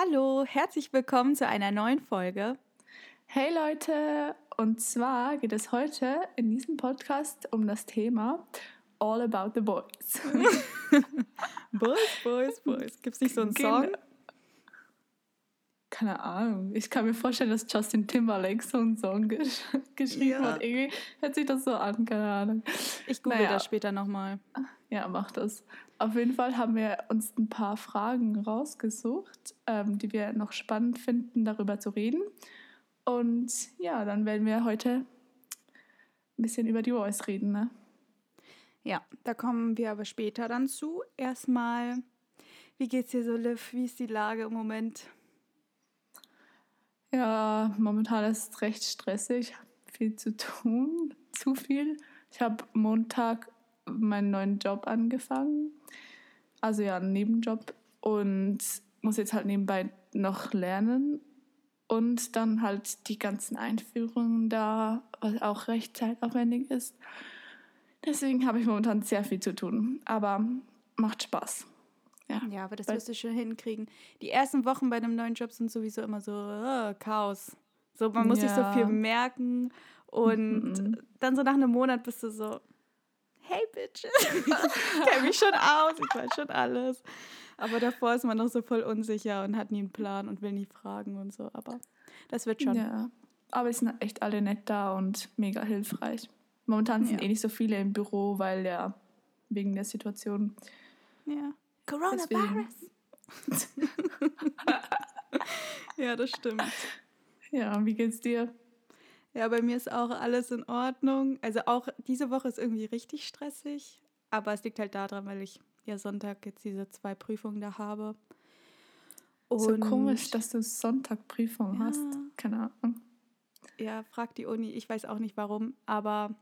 Hallo, herzlich willkommen zu einer neuen Folge. Hey Leute, und zwar geht es heute in diesem Podcast um das Thema All About the Boys. boys, Boys, Boys. Gibt es nicht so einen Song? Genau. Keine Ahnung. Ich kann mir vorstellen, dass Justin Timberlake so einen Song gesch geschrieben ja. hat. Irgendwie hört sich das so an, keine Ahnung. Ich google naja. das später nochmal. Ja, mach das. Auf jeden Fall haben wir uns ein paar Fragen rausgesucht, ähm, die wir noch spannend finden, darüber zu reden. Und ja, dann werden wir heute ein bisschen über die Voice reden, ne? Ja, da kommen wir aber später dann zu. Erstmal, wie geht's dir so, Liv? Wie ist die Lage im Moment? Ja, momentan ist es recht stressig. Viel zu tun, zu viel. Ich habe Montag meinen neuen Job angefangen. Also ja, einen Nebenjob. Und muss jetzt halt nebenbei noch lernen. Und dann halt die ganzen Einführungen da, was auch recht zeitaufwendig ist. Deswegen habe ich momentan sehr viel zu tun. Aber macht Spaß. Ja, ja aber das wirst du schon hinkriegen. Die ersten Wochen bei einem neuen Job sind sowieso immer so uh, Chaos. So, man muss ja. sich so viel merken. Und mhm. dann so nach einem Monat bist du so, hey Bitches, ich kenne mich schon aus, ich weiß schon alles. Aber davor ist man noch so voll unsicher und hat nie einen Plan und will nie fragen und so. Aber das wird schon. Ja, aber es sind echt alle nett da und mega hilfreich. Momentan sind ja. eh nicht so viele im Büro, weil ja wegen der Situation. Ja. Coronavirus. ja, das stimmt. Ja, wie geht's dir? Ja, bei mir ist auch alles in Ordnung. Also auch diese Woche ist irgendwie richtig stressig. Aber es liegt halt daran, weil ich ja Sonntag jetzt diese zwei Prüfungen da habe. Und so komisch, dass du Sonntag Prüfungen ja. hast. Keine Ahnung. Ja, frag die Uni. Ich weiß auch nicht warum. Aber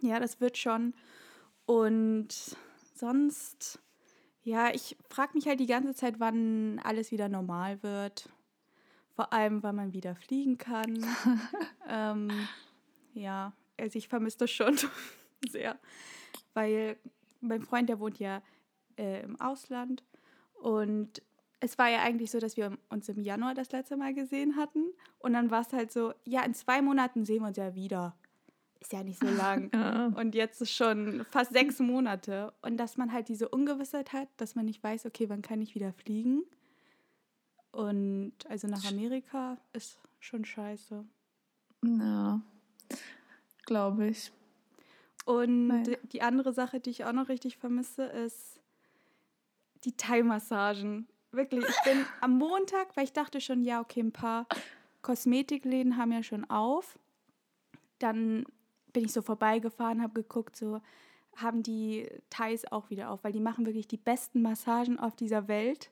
ja, das wird schon. Und sonst, ja, ich frage mich halt die ganze Zeit, wann alles wieder normal wird. Vor allem, weil man wieder fliegen kann. ähm, ja, also ich vermisse das schon sehr. Weil mein Freund, der wohnt ja äh, im Ausland. Und es war ja eigentlich so, dass wir uns im Januar das letzte Mal gesehen hatten. Und dann war es halt so, ja, in zwei Monaten sehen wir uns ja wieder. Ist ja nicht so lang. Ja. Und jetzt ist schon fast sechs Monate. Und dass man halt diese Ungewissheit hat, dass man nicht weiß, okay, wann kann ich wieder fliegen. Und also nach Amerika ist schon scheiße. Ja, glaube ich. Und Nein. die andere Sache, die ich auch noch richtig vermisse, ist die Thai-Massagen. Wirklich, ich bin am Montag, weil ich dachte schon, ja, okay, ein paar Kosmetikläden haben ja schon auf. Dann bin ich so vorbeigefahren, habe geguckt, so haben die Thais auch wieder auf, weil die machen wirklich die besten Massagen auf dieser Welt.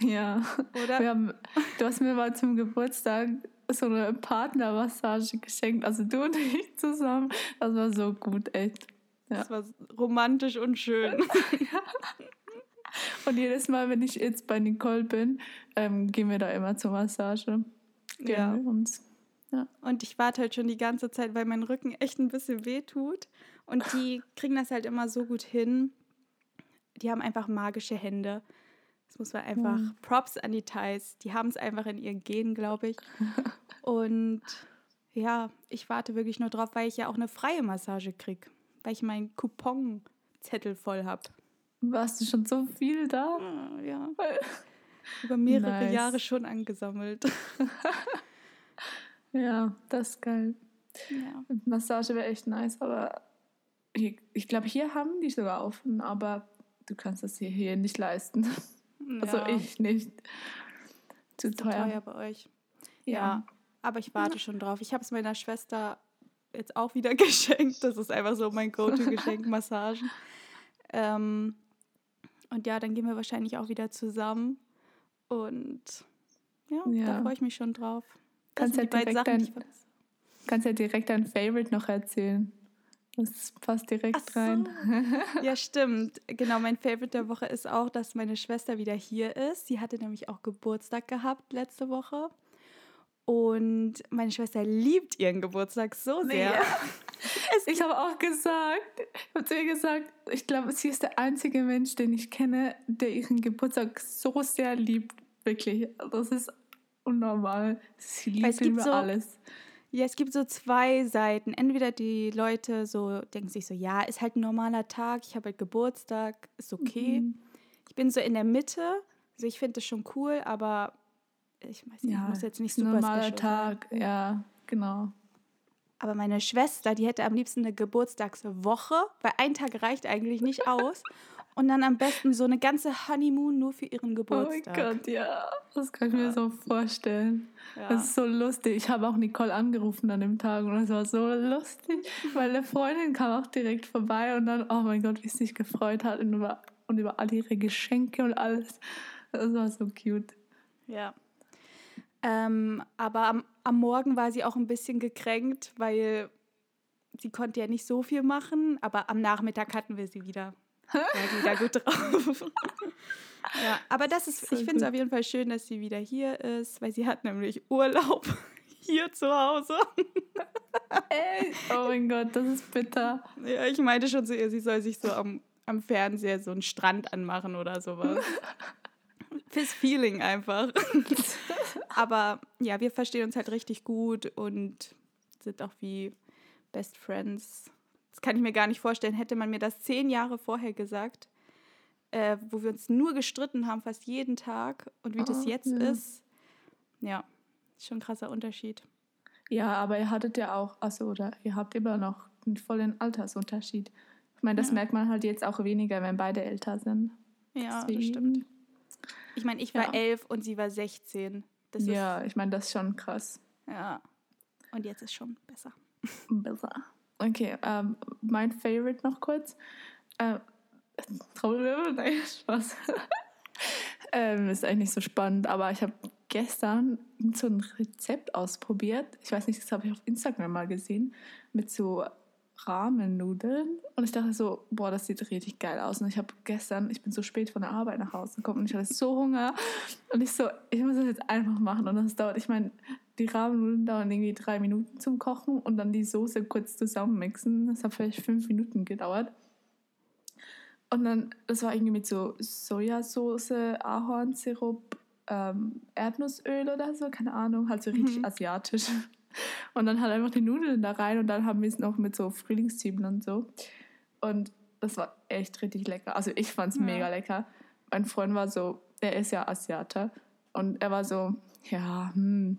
Ja. Oder? Wir haben, du hast mir mal zum Geburtstag so eine Partnermassage geschenkt, also du und ich zusammen. Das war so gut, echt. Ja. Das war romantisch und schön. ja. Und jedes Mal, wenn ich jetzt bei Nicole bin, ähm, gehen wir da immer zur Massage. Gehen ja. uns. Ja. Und ich warte halt schon die ganze Zeit, weil mein Rücken echt ein bisschen weh tut. Und die kriegen das halt immer so gut hin. Die haben einfach magische Hände. Das muss man einfach. Mhm. Props an die Thais. Die haben es einfach in ihren Genen, glaube ich. Und ja, ich warte wirklich nur drauf, weil ich ja auch eine freie Massage kriege. Weil ich meinen Couponzettel voll habe. Warst du schon so viel da? Ja. Über mehrere nice. Jahre schon angesammelt. ja, das ist geil. Ja. Massage wäre echt nice, aber ich, ich glaube, hier haben die sogar offen, aber du kannst das hier, hier nicht leisten. Also ja. ich nicht. Zu teuer. teuer bei euch. Ja. ja. aber ich warte schon drauf. Ich habe es meiner Schwester jetzt auch wieder geschenkt. Das ist einfach so mein Go-To-Geschenk, Massagen. Ähm, und ja, dann gehen wir wahrscheinlich auch wieder zusammen. Und ja, ja. da freue ich mich schon drauf. Kannst ja, direkt Sachen, dein, kannst ja direkt dein Favorite noch erzählen. Das passt direkt so. rein. ja, stimmt. Genau, mein Favorite der Woche ist auch, dass meine Schwester wieder hier ist. Sie hatte nämlich auch Geburtstag gehabt letzte Woche. Und meine Schwester liebt ihren Geburtstag so sehr. Nee. ich habe auch gesagt, ich habe zu ihr gesagt, ich glaube, sie ist der einzige Mensch, den ich kenne, der ihren Geburtstag so sehr liebt Wirklich, das ist unnormal. Sie Weil es gibt so- alles. Ja, es gibt so zwei Seiten. Entweder die Leute so denken sich so, ja, ist halt ein normaler Tag, ich habe halt Geburtstag, ist okay. Mhm. Ich bin so in der Mitte. Also ich finde das schon cool, aber ich weiß nicht, Ja, muss jetzt nicht super normaler Tag. Sein. Ja, genau. Aber meine Schwester, die hätte am liebsten eine Geburtstagswoche, weil ein Tag reicht eigentlich nicht aus. Und dann am besten so eine ganze Honeymoon nur für ihren Oh mein Geburtstag. Gott, ja. Das kann ich mir so vorstellen. Ja. Das ist so lustig. Ich habe auch Nicole angerufen an dem Tag und es war so lustig, weil eine Freundin kam auch direkt vorbei und dann, oh mein Gott, wie sie sich gefreut hat und über, und über all ihre Geschenke und alles. Das war so cute. Ja. Ähm, aber am, am Morgen war sie auch ein bisschen gekränkt, weil sie konnte ja nicht so viel machen, aber am Nachmittag hatten wir sie wieder. Sie wieder gut drauf. ja, aber das ist, So ich finde es auf jeden Fall schön, dass sie wieder hier ist, weil sie hat nämlich Urlaub hier zu Hause. Ey, oh mein Gott, das ist bitter. Ja, ich meinte schon zu ihr, sie soll sich so am, am Fernseher so einen Strand anmachen oder sowas. Fürs Feeling einfach. Aber ja, wir verstehen uns halt richtig gut und sind auch wie Best Friends. Das kann ich mir gar nicht vorstellen. Hätte man mir das zehn Jahre vorher gesagt, äh, wo wir uns nur gestritten haben, fast jeden Tag und wie das Oh, jetzt ja. ist, ja, schon ein krasser Unterschied. Ja, aber ihr hattet ja auch, also oder ihr habt immer noch einen vollen Altersunterschied. Ich meine, das Ja. merkt man halt jetzt auch weniger, wenn beide älter sind. Ja, das Deswegen- stimmt. Ich meine, ich war Ja. elf und sie war 16. Das ja, ich meine, das ist schon krass. Ja. Und jetzt ist schon besser. Besser. Okay, ähm, mein Favorite noch kurz. Äh, Trommelwirbel? Nein, Spaß. ähm, ist eigentlich nicht so spannend, aber ich habe gestern so ein Rezept ausprobiert. Ich weiß nicht, das habe ich auf Instagram mal gesehen, mit so Rahmennudeln. Und ich dachte so, boah, das sieht richtig geil aus. Und ich habe gestern, ich bin so spät von der Arbeit nach Hause gekommen und ich hatte so Hunger. Und ich so, ich muss das jetzt einfach machen. Und das dauert, ich meine, die Rahmennudeln dauern irgendwie drei Minuten zum Kochen und dann die Soße kurz zusammenmixen. Das hat vielleicht fünf Minuten gedauert. Und dann, das war irgendwie mit so Sojasauce, Ahornsirup, ähm, Erdnussöl oder so, keine Ahnung, halt so richtig Mhm. asiatisch. Und dann halt einfach die Nudeln da rein und dann haben wir es noch mit so Frühlingszwiebeln und so. Und das war echt richtig lecker. Also ich fand es Ja. mega lecker. Mein Freund war so, er ist ja Asiater und er war so, ja, hm,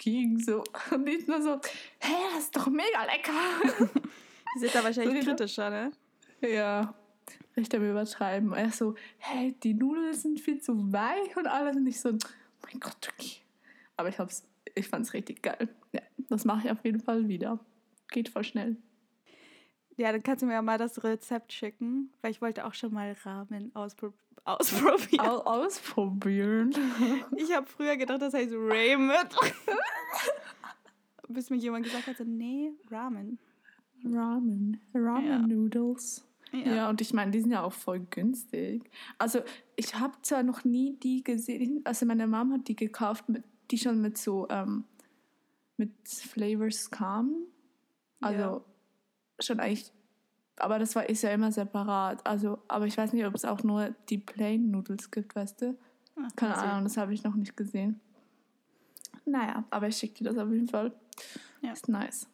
ging so. Und ich nur so, hey, das ist doch mega lecker. Die sind da wahrscheinlich So, kritischer, ne? Ja, richtig am Übertreiben. Er so, hey, die Nudeln sind viel zu weich und alles. Und ich so, oh mein Gott, okay. Aber ich, hab's, ich fand's richtig geil. Ja, das mache ich auf jeden Fall wieder. Geht voll schnell. Ja, dann kannst du mir ja mal das Rezept schicken, weil ich wollte auch schon mal Ramen auspro ausprobieren. Au ausprobieren. Ich habe früher gedacht, das heißt Raymond. Bis mir jemand gesagt hat, nee, Ramen. Ramen. Ramen Ja. Noodles. Ja. und ich meine, die sind ja auch voll günstig. Also, ich habe zwar noch nie die gesehen, also meine Mom hat die gekauft, mit, die schon mit so, ähm, mit Flavors kamen. Also, Ja. schon eigentlich, aber das war, ist ja immer separat. Also, aber ich weiß nicht, ob es auch nur die Plain Noodles gibt, weißt du? Ach, Keine sehen. Ahnung, das habe ich noch nicht gesehen. Naja, aber ich schicke dir das auf jeden Fall. Ja. Ist nice.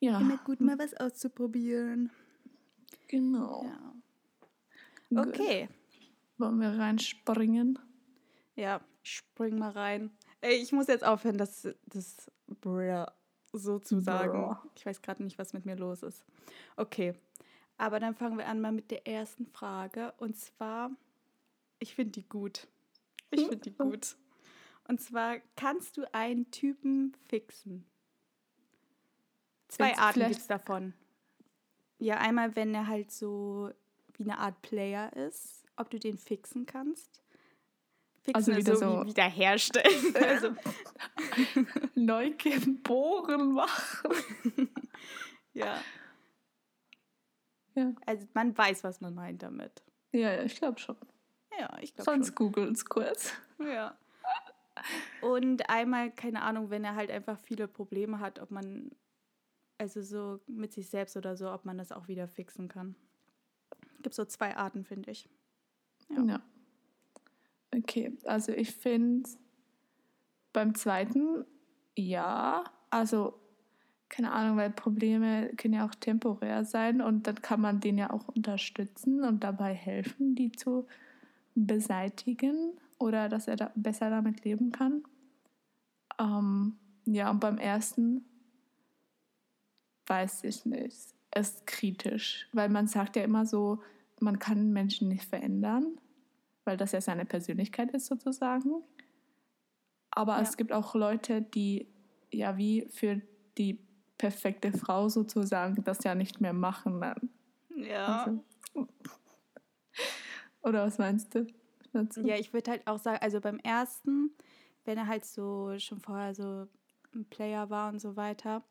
Ja, Immer gut, mal was auszuprobieren. genau. Ja. Okay. Wollen wir reinspringen? Ja, spring mal rein. Ey, ich muss jetzt aufhören, das, das Brr so zu sagen. Brr. Ich weiß gerade nicht, was mit mir los ist. Okay, aber dann fangen wir an mal mit der ersten Frage. Und zwar, ich finde die gut. Ich finde die gut. Und zwar, kannst du einen Typen fixen? Zwei Jetzt Arten gibt es davon. Ja, einmal, wenn er halt so wie eine Art Player ist, ob du den fixen kannst. Fixen Also wieder so, so- wie wiederherstellen. also, Neu geboren machen. ja. Ja, Also man weiß, was man meint damit. ja, ja ich glaube schon. Ja, ich glaube Sonst googelt's kurz. schon. Ja. Und einmal, keine Ahnung, wenn er halt einfach viele Probleme hat, ob man, also so mit sich selbst oder so, ob man das auch wieder fixen kann. Gibt so zwei Arten, finde ich. Ja. Ja. Okay, also ich finde beim zweiten ja, also keine Ahnung, weil Probleme können ja auch temporär sein und dann kann man den ja auch unterstützen und dabei helfen, die zu beseitigen oder dass er da besser damit leben kann. Ähm, ja, und beim ersten weiß ich nicht. Ist kritisch, weil man sagt ja immer so, man kann Menschen nicht verändern, weil das ja seine Persönlichkeit ist sozusagen. Aber ja. es gibt auch Leute, die ja wie für die perfekte Frau sozusagen das ja nicht mehr machen dann. Ja. Also. Oder was meinst du dazu? Ja, ich würde halt auch sagen, also beim ersten, wenn er halt so schon vorher so ein Player war und so weiter,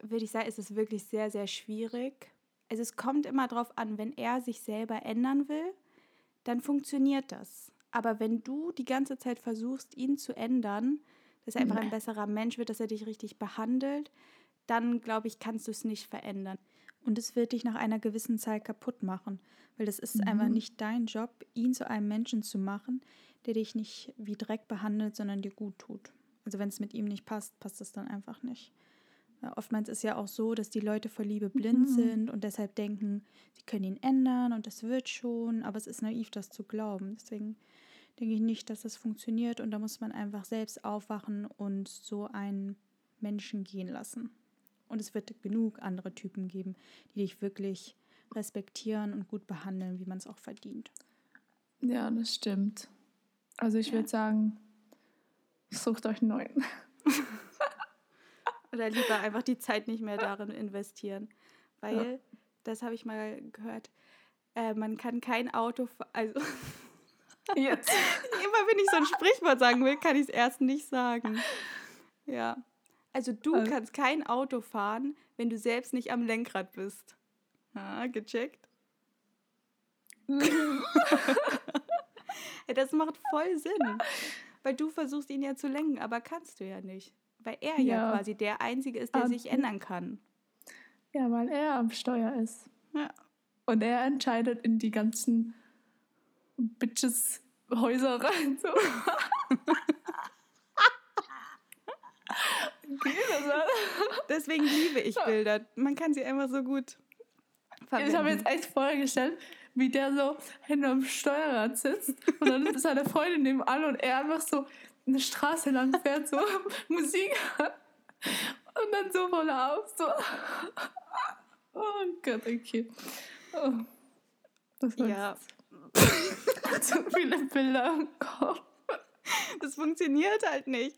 würde ich sagen, ist es wirklich sehr, sehr schwierig. Also es kommt immer darauf an, wenn er sich selber ändern will, dann funktioniert das. Aber wenn du die ganze Zeit versuchst, ihn zu ändern, dass er einfach ein besserer Mensch wird, dass er dich richtig behandelt, dann glaube ich, kannst du es nicht verändern. Und es wird dich nach einer gewissen Zeit kaputt machen, weil das ist mhm. einfach nicht dein Job, ihn zu einem Menschen zu machen, der dich nicht wie Dreck behandelt, sondern dir gut tut. Also wenn es mit ihm nicht passt, passt es dann einfach nicht. Weil oftmals ist ja auch so, dass die Leute vor Liebe blind mhm. sind und deshalb denken, sie können ihn ändern und das wird schon, aber es ist naiv, das zu glauben. Deswegen denke ich nicht, dass das funktioniert und da muss man einfach selbst aufwachen und so einen Menschen gehen lassen. Und es wird genug andere Typen geben, die dich wirklich respektieren und gut behandeln, wie man es auch verdient. Ja, das stimmt. Also ich ja. würde sagen, sucht euch einen neuen. Oder lieber einfach die Zeit nicht mehr darin investieren. Weil, ja. das habe ich mal gehört, äh, man kann kein Auto, also Jetzt. Immer wenn ich so ein Sprichwort sagen will, kann ich es erst nicht sagen. Ja. Also du also. kannst kein Auto fahren, wenn du selbst nicht am Lenkrad bist. Ah, gecheckt? das macht voll Sinn. Weil du versuchst ihn ja zu lenken, aber kannst du ja nicht. Weil er ja, ja quasi der Einzige ist, der um, sich ändern kann. Ja, weil er am Steuer ist. Ja. Und er entscheidet in die ganzen Bitches Häuser rein. So. okay, Deswegen liebe ich Bilder. Man kann sie einfach so gut verwenden. Ich habe jetzt echt vorgestellt, wie der so hinterm Steuerrad sitzt und dann ist seine Freundin nebenan und er einfach so eine Straße lang fährt, so Musik und dann so voll auf, so. Oh Gott, okay. Oh. Das war ja. Zu viele Bilder im Kopf. Das funktioniert halt nicht.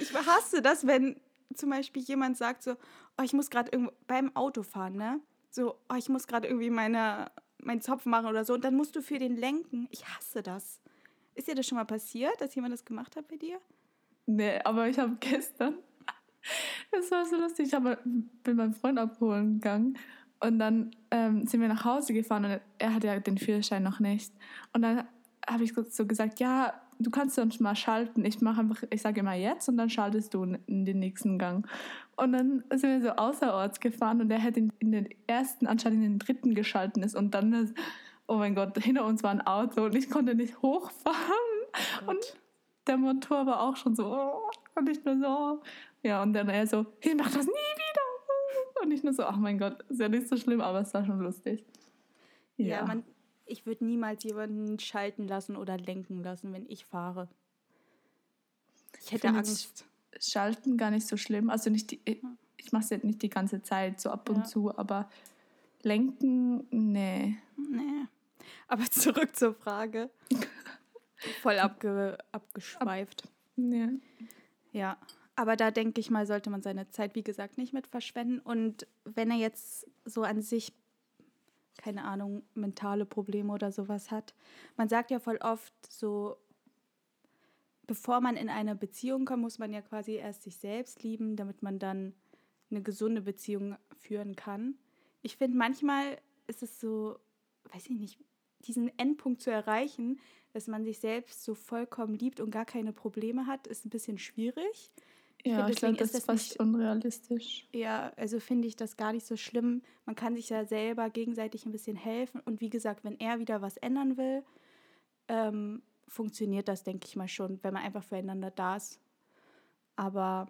Ich hasse das, wenn zum Beispiel jemand sagt so, oh, ich muss gerade irgendwo beim Autofahren, ne? So, oh, ich muss gerade irgendwie meine, meinen Zopf machen oder so. Und dann musst du für den lenken. Ich hasse das. Ist dir das schon mal passiert, dass jemand das gemacht hat bei dir? Nee, aber ich habe gestern, das war so lustig, ich hab, bin meinen Freund abholen gegangen und dann ähm, sind wir nach Hause gefahren und er hatte ja den Führerschein noch nicht. Und dann habe ich so gesagt, ja, du kannst uns mal schalten. Ich mache einfach, ich sage immer jetzt und dann schaltest du in den nächsten Gang. Und dann sind wir so außerorts gefahren und er hat in, in den ersten anstatt in den dritten geschalten ist und dann, oh mein Gott, hinter uns war ein Auto und ich konnte nicht hochfahren. Oh und der Motor war auch schon so, oh, und ich nur so, ja, und dann er so, ich mach das nie wieder. Und ich nur so, ach mein Gott, ist ja nicht so schlimm, aber es war schon lustig. Ja, ja man, ich würde niemals jemanden schalten lassen oder lenken lassen, wenn ich fahre. Ich hätte ich Angst. Schalten gar nicht so schlimm. Also nicht die, ich mache es jetzt nicht die ganze Zeit, so ab und ja. zu, aber lenken, nee. Nee. Aber zurück zur Frage. Voll abge, abgeschweift. Ab, ja. Ja, aber da denke ich mal, sollte man seine Zeit, wie gesagt, nicht mit verschwenden. Und wenn er jetzt so an sich, keine Ahnung, mentale Probleme oder sowas hat, man sagt ja voll oft so, bevor man in eine Beziehung kommt, muss man ja quasi erst sich selbst lieben, damit man dann eine gesunde Beziehung führen kann. Ich finde, manchmal ist es so, weiß ich nicht, diesen Endpunkt zu erreichen, dass man sich selbst so vollkommen liebt und gar keine Probleme hat, ist ein bisschen schwierig. Ja, ich glaube, das ist fast nicht, unrealistisch. Ja, also finde ich das gar nicht so schlimm. Man kann sich ja selber gegenseitig ein bisschen helfen. Und wie gesagt, wenn er wieder was ändern will, ähm, funktioniert das, denke ich mal schon, wenn man einfach füreinander da ist. Aber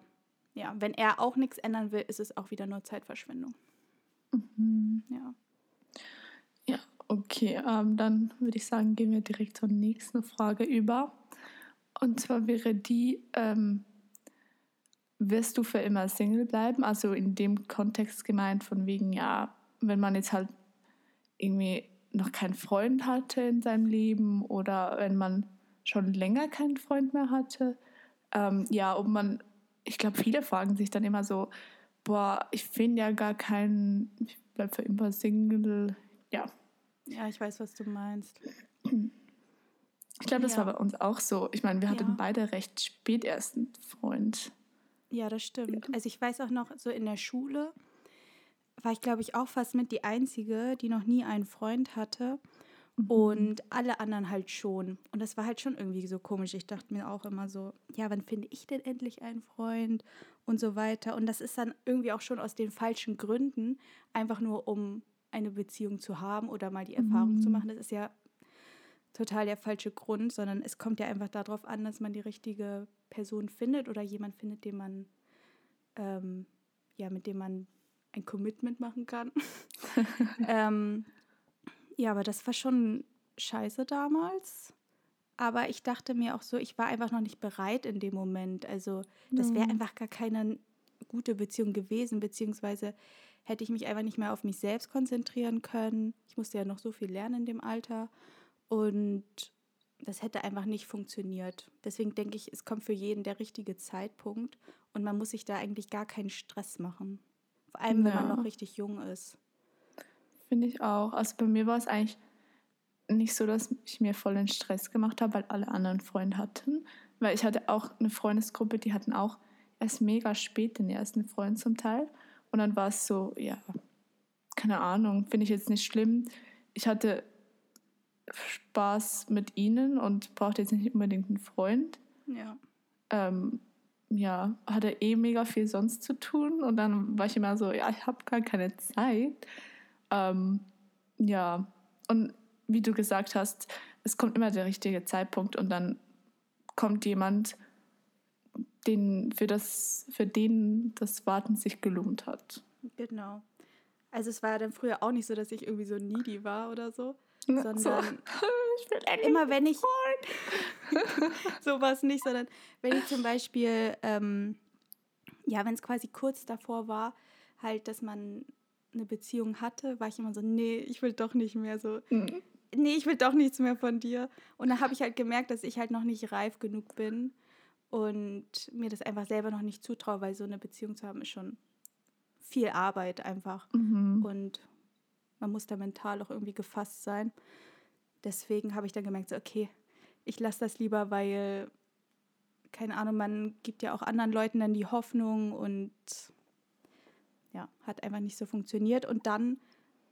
ja, wenn er auch nichts ändern will, ist es auch wieder nur Zeitverschwendung. Mhm. Ja. Okay. Ähm, dann würde ich sagen, gehen wir direkt zur nächsten Frage über. Und zwar wäre die, ähm, wirst du für immer Single bleiben? Also in dem Kontext gemeint von wegen, ja, wenn man jetzt halt irgendwie noch keinen Freund hatte in seinem Leben oder wenn man schon länger keinen Freund mehr hatte. Ähm, ja, ob man, ich glaube, viele fragen sich dann immer so, boah, ich finde ja gar keinen, ich bleib für immer Single. Ja. Ja, ich weiß, was du meinst. Ich glaube, das Ja. war bei uns auch so. Ich meine, wir hatten Ja. beide recht spät erst einen Freund. Ja, das stimmt. Also ich weiß auch noch, so in der Schule war ich, glaube ich, auch fast mit die Einzige, die noch nie einen Freund hatte. Und alle anderen halt schon. Und das war halt schon irgendwie so komisch. Ich dachte mir auch immer so, ja, wann finde ich denn endlich einen Freund und so weiter. Und das ist dann irgendwie auch schon aus den falschen Gründen, einfach nur um eine Beziehung zu haben oder mal die Erfahrung zu machen. Das ist ja total der falsche Grund, sondern es kommt ja einfach darauf an, dass man die richtige Person findet oder jemand findet, den man, ähm, ja, mit dem man ein Commitment machen kann. ähm, ja, aber das war schon scheiße damals. Aber ich dachte mir auch so, ich war einfach noch nicht bereit in dem Moment. Also das wäre Ja. einfach gar keine gute Beziehung gewesen, beziehungsweise hätte ich mich einfach nicht mehr auf mich selbst konzentrieren können. Ich musste ja noch so viel lernen in dem Alter. Und das hätte einfach nicht funktioniert. Deswegen denke ich, es kommt für jeden der richtige Zeitpunkt und man muss sich da eigentlich gar keinen Stress machen. Vor allem, wenn man Ja. noch richtig jung ist. Finde ich auch. Also bei mir war es eigentlich nicht so, dass ich mir voll den Stress gemacht habe, weil alle anderen Freunde hatten. Weil ich hatte auch eine Freundesgruppe, die hatten auch erst mega spät den ersten Freund zum Teil. Und dann war es so, ja, keine Ahnung, finde ich jetzt nicht schlimm. Ich hatte Spaß mit ihnen und brauchte jetzt nicht unbedingt einen Freund. Ja. ähm, ja, hatte eh mega viel sonst zu tun und dann war ich immer so, ja, ich habe gar keine Zeit. Ähm, ja, und wie du gesagt hast, es kommt immer der richtige Zeitpunkt und dann kommt jemand, den, für, das, für den das Warten sich gelohnt hat. Genau. Also es war ja dann früher auch nicht so, dass ich irgendwie so needy war oder so, sondern so. Ich will endlich immer wenn ich sowas nicht, sondern wenn ich zum Beispiel, ähm, ja, wenn es quasi kurz davor war, halt, dass man eine Beziehung hatte, war ich immer so, nee, ich will doch nicht mehr so, Mhm. nee, ich will doch nichts mehr von dir. Und dann habe ich halt gemerkt, dass ich halt noch nicht reif genug bin und mir das einfach selber noch nicht zutraue, weil so eine Beziehung zu haben ist schon viel Arbeit einfach. Mhm. Und man muss da mental auch irgendwie gefasst sein. Deswegen habe ich dann gemerkt, so, okay, ich lasse das lieber, weil, keine Ahnung, man gibt ja auch anderen Leuten dann die Hoffnung und ja, hat einfach nicht so funktioniert. Und dann,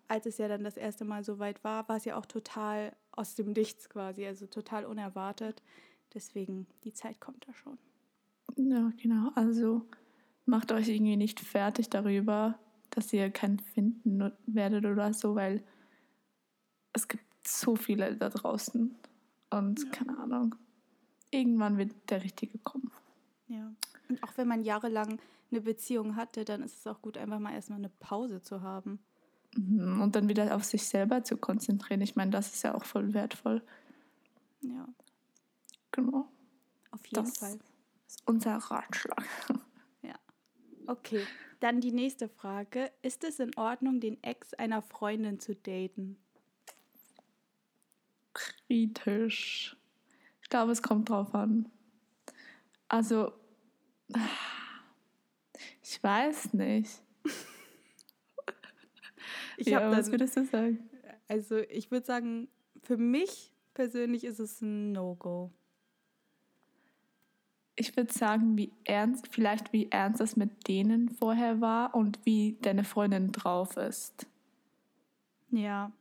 als es ja dann das erste Mal so weit war, war es ja auch total aus dem Nichts quasi, also total unerwartet. Deswegen, die Zeit kommt da schon. Ja, genau. Also macht euch irgendwie nicht fertig darüber, dass ihr keinen finden werdet oder so, weil es gibt so viele da draußen. Und Ja. keine Ahnung. Irgendwann wird der Richtige kommen. Ja. Und auch wenn man jahrelang eine Beziehung hatte, dann ist es auch gut, einfach mal erstmal eine Pause zu haben. Mhm. Und dann wieder auf sich selber zu konzentrieren. Ich meine, das ist ja auch voll wertvoll. Ja, Genau. auf jeden Das- Fall. Das ist unser Ratschlag. Okay, dann die nächste Frage. Ist es in Ordnung, den Ex einer Freundin zu daten? Kritisch. Ich glaube, es kommt drauf an. Also, ich weiß nicht. Ich ja, was würdest du sagen? Also ich würde sagen, für mich persönlich ist es ein No-Go. Ich würde sagen, wie ernst, vielleicht wie ernst es mit denen vorher war und wie deine Freundin drauf ist. Ja.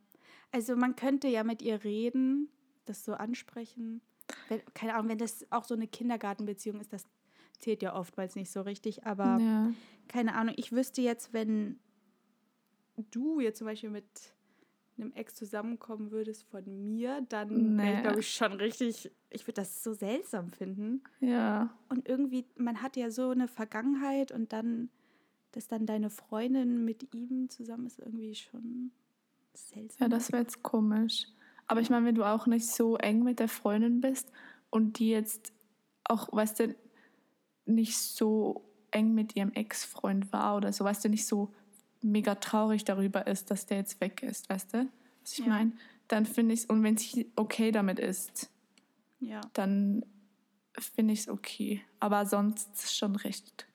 Also man könnte ja mit ihr reden, das so ansprechen. Wenn, keine Ahnung, wenn das auch so eine Kindergartenbeziehung ist, das zählt ja oftmals nicht so richtig. Aber ja. keine Ahnung, ich wüsste jetzt, wenn du jetzt zum Beispiel mit einem Ex zusammenkommen würdest von mir, dann wäre ich, Nee. glaube ich, schon richtig, ich würde das so seltsam finden. Ja. Und irgendwie, man hat ja so eine Vergangenheit und dann, dass dann deine Freundin mit ihm zusammen ist, irgendwie schon seltsam. Ja, das wäre jetzt komisch. Aber ich meine, wenn du auch nicht so eng mit der Freundin bist und die jetzt auch, weißt du, nicht so eng mit ihrem Ex-Freund war oder so, weißt du, nicht so mega traurig darüber ist, dass der jetzt weg ist, weißt du? Was ich Ja. meine? Dann finde ich es, und wenn sie okay damit ist, Ja, dann finde ich es okay. Aber sonst es schon recht.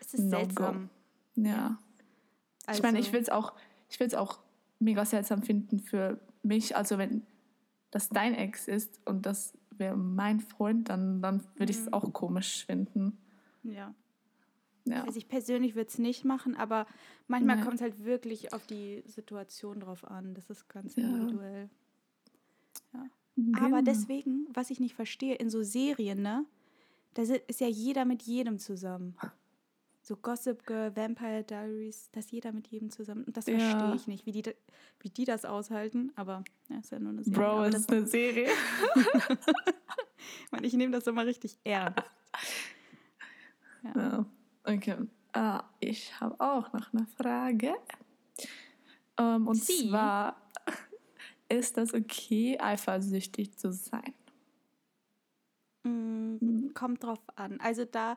es ist No go. seltsam. Ja. Also, Ich meine, ich will es auch, ich will's auch mega seltsam finden für mich. Also wenn das dein Ex ist und das wäre mein Freund, dann, dann würde ich es Mhm. auch komisch finden. Ja. Ja. Also ich persönlich würde es nicht machen, aber manchmal kommt es halt wirklich auf die Situation drauf an. Das ist ganz Ja. individuell. Aber Genau. deswegen, was ich nicht verstehe, in so Serien, ne, da ist ja jeder mit jedem zusammen. So Gossip Girl, Vampire Diaries, da ist jeder mit jedem zusammen. Und das Ja. verstehe ich nicht, wie die, wie die das aushalten. Aber ja, ist ja nur eine Serie. Bro, aber ist eine Serie. Ich nehme das immer richtig ernst. Ja. Okay. Ah, ich habe auch noch eine Frage. Ähm, und Sie? zwar, ist das okay, eifersüchtig zu sein? Mm, Kommt drauf an. Also da,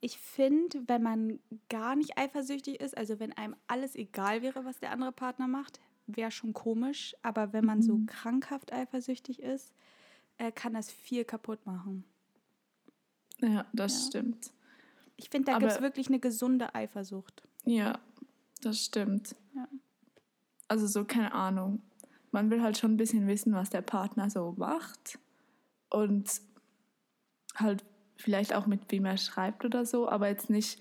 ich finde, wenn man gar nicht eifersüchtig ist, also wenn einem alles egal wäre, was der andere Partner macht, wäre schon komisch. Aber wenn man so Mhm. krankhaft eifersüchtig ist, äh, kann das viel kaputt machen. Ja, das Ja. stimmt. Ich finde, da gibt es wirklich eine gesunde Eifersucht. Ja, das stimmt. Ja. Also so, keine Ahnung. Man will halt schon ein bisschen wissen, was der Partner so macht. Und halt vielleicht auch mit wem er schreibt oder so, aber jetzt nicht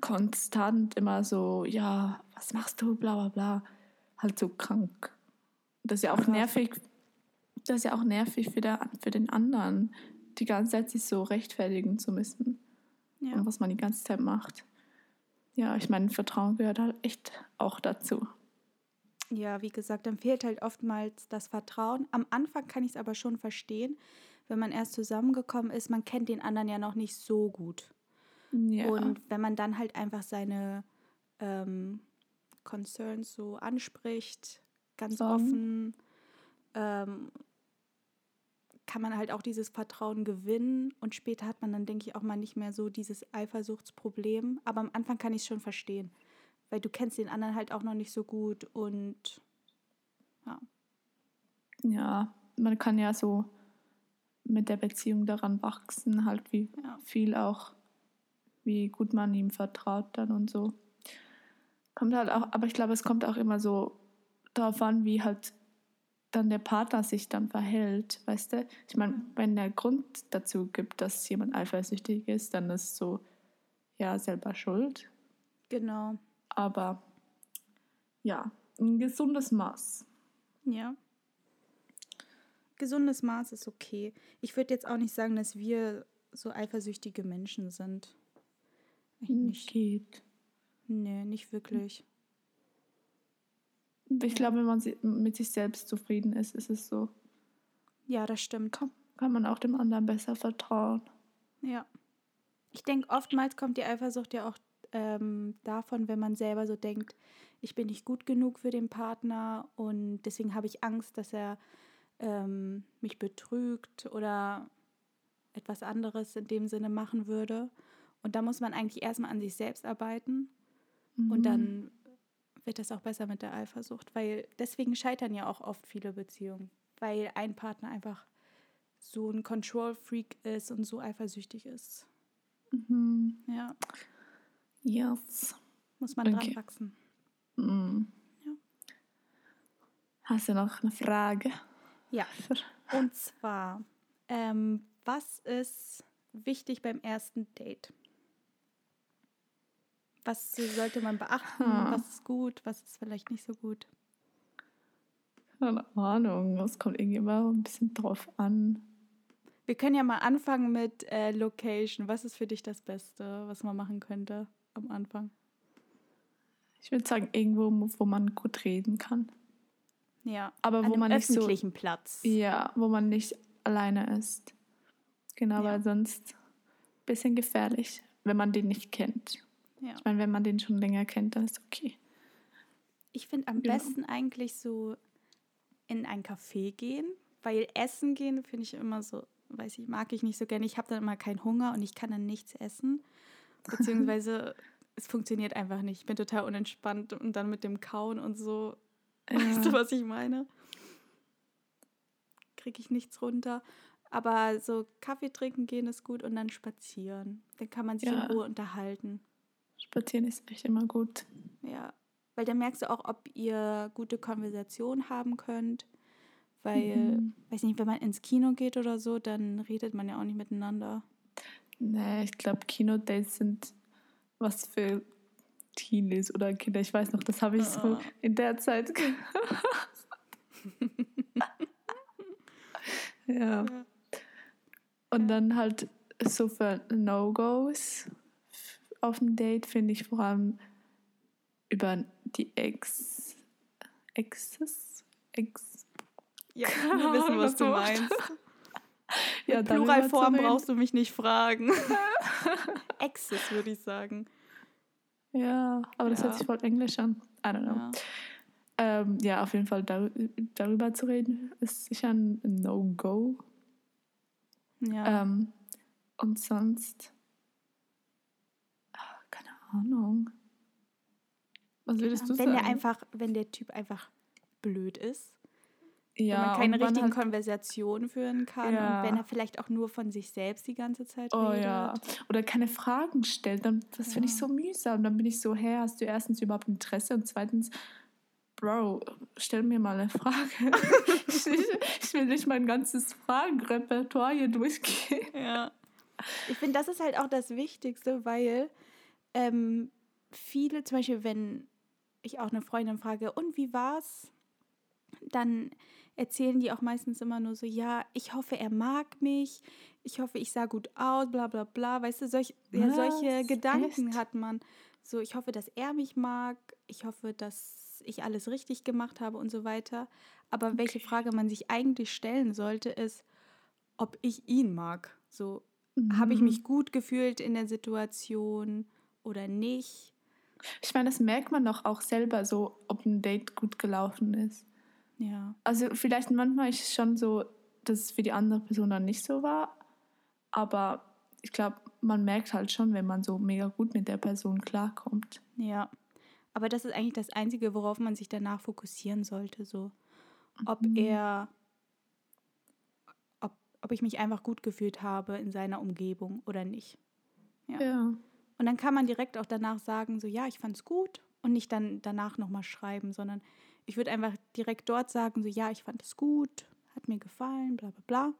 konstant immer so, ja, was machst du, bla bla bla. Halt so krank. Das ist ja auch nervig. Das ist ja auch nervig für, der, für den anderen, die ganze Zeit sich so rechtfertigen zu müssen Ja. und was man die ganze Zeit macht. Ja, ich meine, Vertrauen gehört halt echt auch dazu. Ja, wie gesagt, dann fehlt halt oftmals das Vertrauen. Am Anfang kann ich es aber schon verstehen, wenn man erst zusammengekommen ist, man kennt den anderen ja noch nicht so gut. Ja. Und wenn man dann halt einfach seine ähm, Concerns so anspricht, ganz Sorgen. offen, ähm, kann man halt auch dieses Vertrauen gewinnen und später hat man dann, denke ich, auch mal nicht mehr so dieses Eifersuchtsproblem. Aber am Anfang kann ich es schon verstehen, weil du kennst den anderen halt auch noch nicht so gut und ja, man kann ja so mit der Beziehung daran wachsen, halt wie ja, viel auch, wie gut man ihm vertraut dann und so. Kommt halt auch, aber ich glaube, es kommt auch immer so darauf an, wie halt dann der Partner sich dann verhält, weißt du? Ich meine, wenn der Grund dazu gibt, dass jemand eifersüchtig ist, dann ist so, ja, selber schuld. genau. Aber ja, ein gesundes Maß. Ja. Gesundes Maß ist okay. Ich würde jetzt auch nicht sagen, dass wir so eifersüchtige Menschen sind. Nicht. Geht. Nee, nicht wirklich. Ich glaube, wenn man mit sich selbst zufrieden ist, ist es so, Ja, das stimmt. kann, kann man auch dem anderen besser vertrauen. Ja. Ich denke, oftmals kommt die Eifersucht ja auch ähm, davon, wenn man selber so denkt, ich bin nicht gut genug für den Partner und deswegen habe ich Angst, dass er ähm, mich betrügt oder etwas anderes in dem Sinne machen würde. Und da muss man eigentlich erstmal an sich selbst arbeiten Mhm. und dann wird das auch besser mit der Eifersucht, weil deswegen scheitern ja auch oft viele Beziehungen, weil ein Partner einfach so ein Control-Freak ist und so eifersüchtig ist. Mhm. Ja, Yes. muss man Okay. dran wachsen. Mhm. Ja. Hast du noch eine Frage? Ja, und zwar, ähm, was ist wichtig beim ersten Date? Was sollte man beachten? Hm. Was ist gut? Was ist vielleicht nicht so gut? Keine Ahnung, es kommt irgendwie immer ein bisschen drauf an. Wir können ja mal anfangen mit äh, Location. Was ist für dich das Beste, was man machen könnte am Anfang? Ich würde sagen, irgendwo, wo man gut reden kann. Ja. Aber wo man nicht so. öffentlichen Platz. Ja, wo man nicht alleine ist. Genau, Ja. weil sonst ein bisschen gefährlich, wenn man den nicht kennt. Ja. Ich meine, wenn man den schon länger kennt, dann ist okay. Ich finde am Ja. besten eigentlich so in ein Café gehen, weil Essen gehen finde ich immer so, weiß ich, mag ich nicht so gerne. Ich habe dann immer keinen Hunger und ich kann dann nichts essen. Beziehungsweise es funktioniert einfach nicht. Ich bin total unentspannt und dann mit dem Kauen und so. Weißt du, Ja. was ich meine? Kriege ich nichts runter. Aber so Kaffee trinken gehen ist gut und dann spazieren. Dann kann man sich Ja. in Ruhe unterhalten. Spazieren ist echt immer gut. Ja, weil dann merkst du auch, ob ihr gute Konversation haben könnt. Weil, Mhm. weiß nicht, wenn man ins Kino geht oder so, dann redet man ja auch nicht miteinander. Nee, ich glaube, Kinodates sind was für Teenies oder Kinder. Ich weiß noch, das habe ich so Ah. in der Zeit. ja. Und dann halt so für No-Gos auf dem Date finde ich vor allem über die Ex. Exes? Ex. Ja, wir wissen, was du meinst. Ja, Pluralform brauchst du mich nicht fragen. Exes, würde ich sagen. Ja, aber das hört sich voll englisch an. I don't know. Ja. Ähm, ja, auf jeden Fall dar darüber zu reden, ist sicher ein No-Go. Ja. Ähm, und sonst, Ahnung. Was würdest du wenn sagen? der einfach, wenn der Typ einfach blöd ist, ja, wenn man keine richtigen halt- Konversationen führen kann Ja. und wenn er vielleicht auch nur von sich selbst die ganze Zeit Oh redet. ja. Oder keine Fragen stellt, dann, das finde ich Ja. so mühsam. Dann bin ich so, hä, hast du erstens überhaupt Interesse und zweitens, Bro, stell mir mal eine Frage. ich, ich, ich will nicht mein ganzes Fragenrepertoire hier durchgehen. Ja. Ich finde, das ist halt auch das Wichtigste, weil ähm, viele, zum Beispiel, wenn ich auch eine Freundin frage, und wie war's? Dann erzählen die auch meistens immer nur so, ja, ich hoffe, er mag mich, ich hoffe, ich sah gut aus, bla bla bla. Weißt du, solch, ja, solche? Gedanken Echt? hat man. So, ich hoffe, dass er mich mag, ich hoffe, dass ich alles richtig gemacht habe und so weiter. Aber welche Frage man sich eigentlich stellen sollte, ist, ob ich ihn mag. So, habe ich Mhm. mich gut gefühlt in der Situation oder nicht? Ich meine, das merkt man doch auch selber so, ob ein Date gut gelaufen ist. Ja. Also vielleicht manchmal ist es schon so, dass es für die andere Person dann nicht so war. Aber ich glaube, man merkt halt schon, wenn man so mega gut mit der Person klarkommt. Ja. Aber das ist eigentlich das Einzige, worauf man sich danach fokussieren sollte. So, ob Mhm. er, ob, ob ich mich einfach gut gefühlt habe in seiner Umgebung oder nicht. Ja. Ja. Und dann kann man direkt auch danach sagen, so, ja, ich fand's gut und nicht dann danach nochmal schreiben, sondern ich würde einfach direkt dort sagen, so, ja, ich fand es gut, hat mir gefallen, bla bla bla.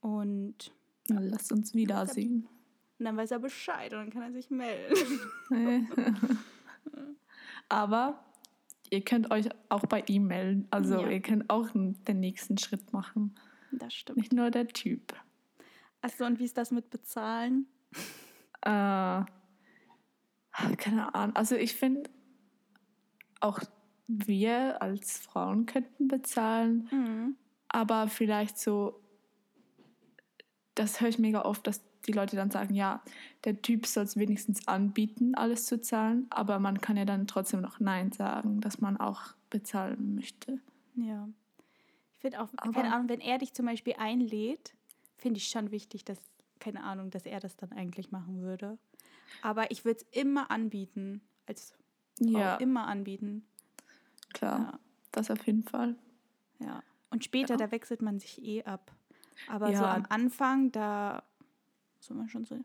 Und Na, lasst uns wiedersehen. Und dann weiß er Bescheid und dann kann er sich melden. Aber ihr könnt euch auch bei ihm melden. Also Ja. ihr könnt auch den nächsten Schritt machen. Das stimmt. Nicht nur der Typ. Achso, und wie ist das mit Bezahlen? Äh, keine Ahnung. Also ich finde, auch wir als Frauen könnten bezahlen. Mhm. Aber vielleicht so, das höre ich mega oft, dass die Leute dann sagen, ja, der Typ soll es wenigstens anbieten, alles zu zahlen, aber man kann ja dann trotzdem noch Nein sagen, dass man auch bezahlen möchte. Ja. Ich finde auch, Aber- keine Ahnung, wenn er dich zum Beispiel einlädt, finde ich schon wichtig, dass, keine Ahnung, dass er das dann eigentlich machen würde. Aber ich würde es immer anbieten, als Frau, Ja, immer anbieten. klar, Ja, das auf jeden Fall. ja. Und später, Ja. da wechselt man sich eh ab. Aber so am Anfang, da soll man schon so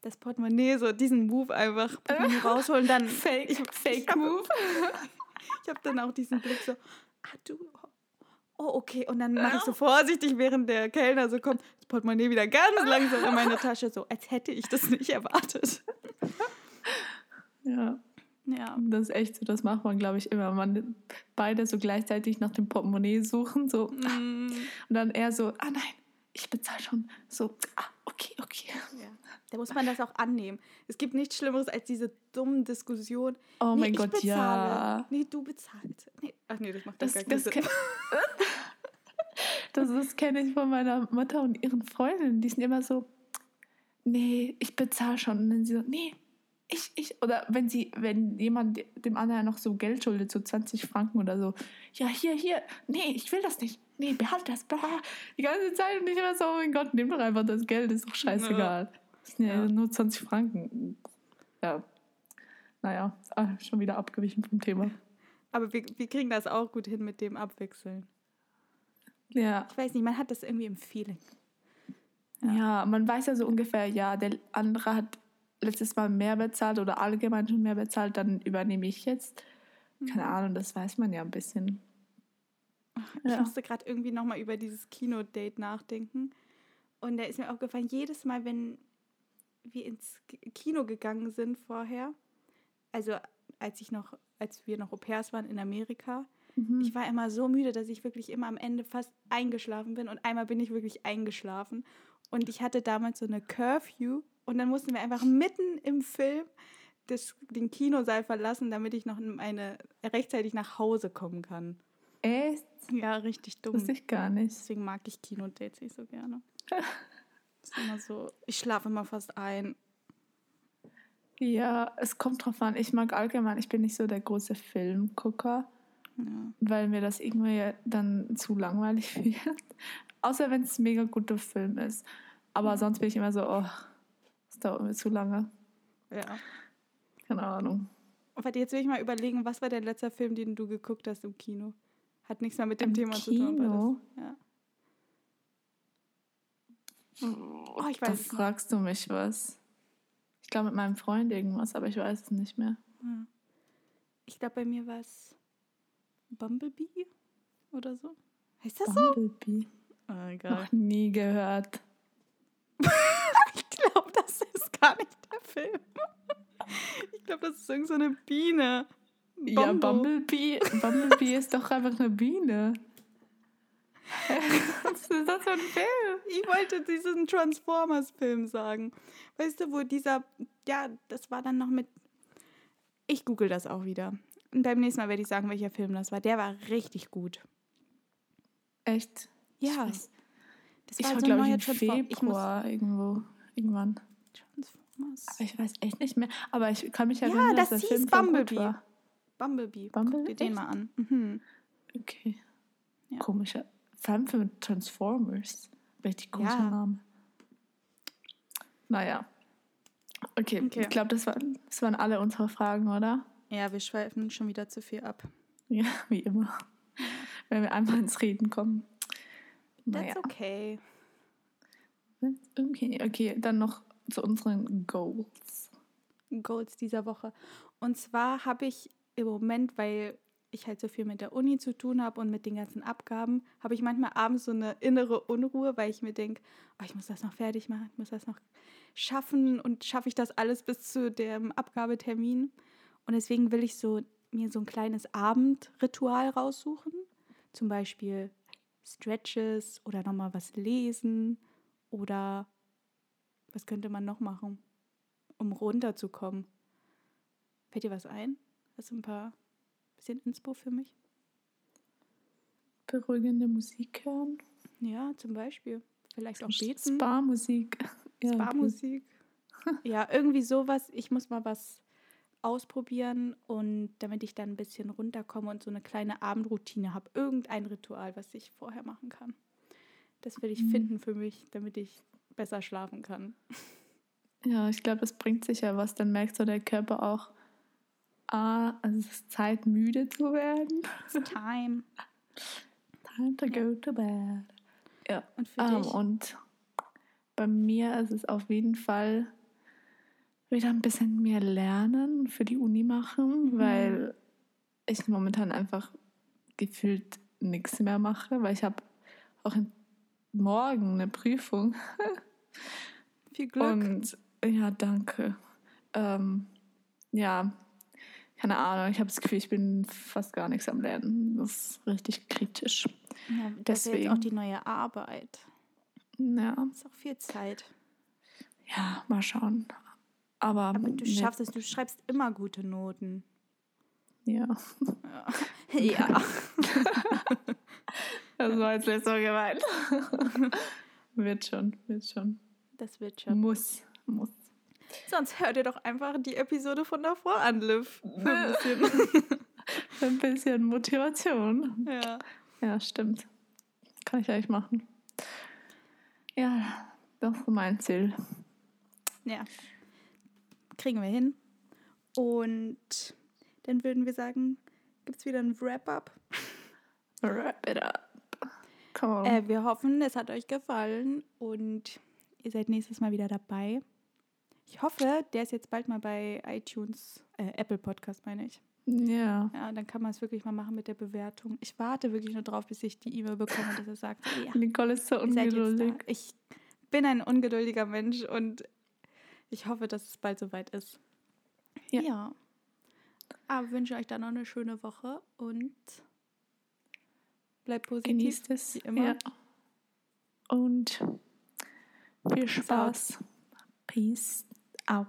das Portemonnaie, so diesen Move einfach Portemonnaie rausholen, dann Fake, ich, Fake ich hab- Move. Ich habe dann auch diesen Blick so, ah du, oh okay. Und dann mache ich so vorsichtig, während der Kellner so kommt, Portemonnaie wieder ganz langsam in meine Tasche, so als hätte ich das nicht erwartet. Ja, Ja, das ist echt so, das macht man, glaube ich, immer. Man beide so gleichzeitig nach dem Portemonnaie suchen, so Mm, und dann er so, ah nein, ich bezahle schon. So, ah, okay. okay. Ja. Da muss man das auch annehmen. Es gibt nichts Schlimmeres als diese dummen Diskussionen. Oh nee, mein Gott, bezahle. ja. Nee, du bezahlst. Nee. Ach nee, das macht Das, gar keinen Sinn. das, das kenne ich von meiner Mutter und ihren Freundinnen. Die sind immer so, nee, ich bezahle schon. Und dann sie so, nee, ich, ich. Oder wenn sie, wenn jemand dem anderen noch so Geld schuldet, so 20 Franken oder so, ja, hier, hier, nee, ich will das nicht. Nee, behalt das, bla. Die ganze Zeit und ich immer so, oh mein Gott, nimm doch einfach das Geld, ist doch scheißegal. Das sind ja, Ja. nur 20 Franken. Ja. Naja, ah, schon wieder abgewichen vom Thema. Aber wir, wir kriegen das auch gut hin mit dem Abwechseln. Ja. Ich weiß nicht, man hat das irgendwie im Feeling. Ja. man weiß ja so ungefähr, ja, der andere hat letztes Mal mehr bezahlt oder allgemein schon mehr bezahlt, dann übernehme ich jetzt. Keine Ahnung, das weiß man ja ein bisschen. Ich Ja. musste gerade irgendwie nochmal über dieses Kinodate nachdenken. Und da ist mir aufgefallen, jedes Mal, wenn wir ins Kino gegangen sind vorher, also als ich noch, als wir noch Au pairs waren in Amerika, Mhm. ich war immer so müde, dass ich wirklich immer am Ende fast eingeschlafen bin. Und einmal bin ich wirklich eingeschlafen. Und ich hatte damals so eine Curfew. Und dann mussten wir einfach mitten im Film das, den Kinosaal verlassen, damit ich noch eine, rechtzeitig nach Hause kommen kann. Echt? Ja, richtig dumm. Wusste ich gar nicht. Deswegen mag ich Kinodates nicht so gerne. ist immer so, ich schlafe immer fast ein. Ja, es kommt drauf an. Ich mag allgemein, ich bin nicht so der große Filmgucker, Ja. weil mir das irgendwie dann zu langweilig wird. Außer wenn es ein mega guter Film ist. Aber sonst bin ich immer so, oh, das dauert mir zu lange. ja. Keine Ahnung. Und jetzt will ich mal überlegen, was war der letzte Film, den du geguckt hast im Kino? Hat nichts mehr mit dem Im Thema zu tun. Kino? Aber das, ja. Oh, ich weiß Da nicht. fragst du mich was. Ich glaube mit meinem Freund irgendwas, aber ich weiß es nicht mehr. Ich glaube, bei mir war es Bumblebee oder so. Heißt das so? Bumblebee. Oh, egal. Noch nie gehört. Ich glaube, das ist gar nicht der Film. Ich glaube, das ist irgendeine so eine Biene. Ja, Bumble. Bumblebee. Bumblebee ist doch einfach eine Biene. Was ist das für ein Film? Ich wollte diesen Transformers-Film sagen. Weißt du, wo dieser, ja, das war dann noch mit. Ich google das auch wieder. Und beim nächsten Mal werde ich sagen, welcher Film das war. Der war richtig gut. Echt? Ja. Ich, weiß- Das ich war war, so glaube ich, im Ich Februar irgendwo. Irgendwann. Transformers. Aber ich weiß echt nicht mehr. Aber ich kann mich Ja, erinnern, dass das der hieß Film voll gut Bumblebee. war. Bumblebee. Bumblebee? Guck dir den mal an. Mhm. Okay. Ja. Komischer. Vor allem für Transformers. Richtig komischer Ja. Name. Naja. Okay, Okay. ich glaube, das, waren, das waren alle unsere Fragen, oder? Ja, wir schweifen schon wieder zu viel ab. Ja, wie immer. Wenn wir einmal ins Reden kommen. That's Naja. okay. Okay, okay, dann noch zu unseren Goals. Goals dieser Woche. Und zwar habe ich im Moment, weil ich halt so viel mit der Uni zu tun habe und mit den ganzen Abgaben, habe ich manchmal abends so eine innere Unruhe, weil ich mir denke, oh, ich muss das noch fertig machen, ich muss das noch schaffen und schaffe ich das alles bis zu dem Abgabetermin. Und deswegen will ich so mir so ein kleines Abendritual raussuchen. Zum Beispiel Stretches oder nochmal was lesen oder was könnte man noch machen, um runterzukommen. Fällt dir was ein? Hast du ein paar bisschen Inspo für mich? Beruhigende Musik hören. Ja, zum Beispiel. Vielleicht auch beten. Spa-Musik. Ja. Spa-Musik. Ja, irgendwie sowas. Ich muss mal was ausprobieren und damit ich dann ein bisschen runterkomme und so eine kleine Abendroutine habe. Irgendein Ritual, was ich vorher machen kann. Das will ich Mhm. finden für mich, damit ich besser schlafen kann. Ja, ich glaube, das bringt sicher was. Dann merkt so der Körper auch, ah, also es ist Zeit, müde zu werden. It's time. Time to go to bed. Ja. Und für Ähm, dich? und bei mir ist es auf jeden Fall wieder ein bisschen mehr lernen für die Uni machen, Mhm. weil ich momentan einfach gefühlt nichts mehr mache, weil ich habe auch morgen eine Prüfung. Viel Glück. Und ja, danke. Ähm, ja, keine Ahnung, ich habe das Gefühl, ich bin fast gar nichts am Lernen. Das ist richtig kritisch. ja, das ist ja jetzt auch deswegen. die neue Arbeit. Ja, Das ist auch viel Zeit. Ja, mal schauen. Aber, Aber du schaffst es, du schreibst immer gute Noten. Ja. Ja. Das war jetzt nicht so gemeint. wird schon, wird schon. Das wird schon. Muss, muss. Sonst hört ihr doch einfach die Episode von davor an, Liv. Für ein bisschen. Ein bisschen Motivation. ja. Ja, stimmt. Kann ich eigentlich machen. Ja, das ist mein Ziel. ja. Kriegen wir hin. Und dann würden wir sagen, gibt es wieder ein Wrap-up. Wrap it up. Come on. Äh, wir hoffen, es hat euch gefallen und ihr seid nächstes Mal wieder dabei. Ich hoffe, der ist jetzt bald mal bei iTunes, äh, Apple Podcast meine ich. ja. Ja, dann kann man es wirklich mal machen mit der Bewertung. Ich warte wirklich nur drauf, bis ich die E-Mail bekomme, dass er sagt, ja, Nicole ist so ungeduldig. Ich bin ein ungeduldiger Mensch und ich hoffe, dass es bald soweit ist. Ja. ja. Aber wünsche euch dann noch eine schöne Woche und bleibt positiv. Genießt es. wie immer. Ja. Und viel Spaß. Peace out.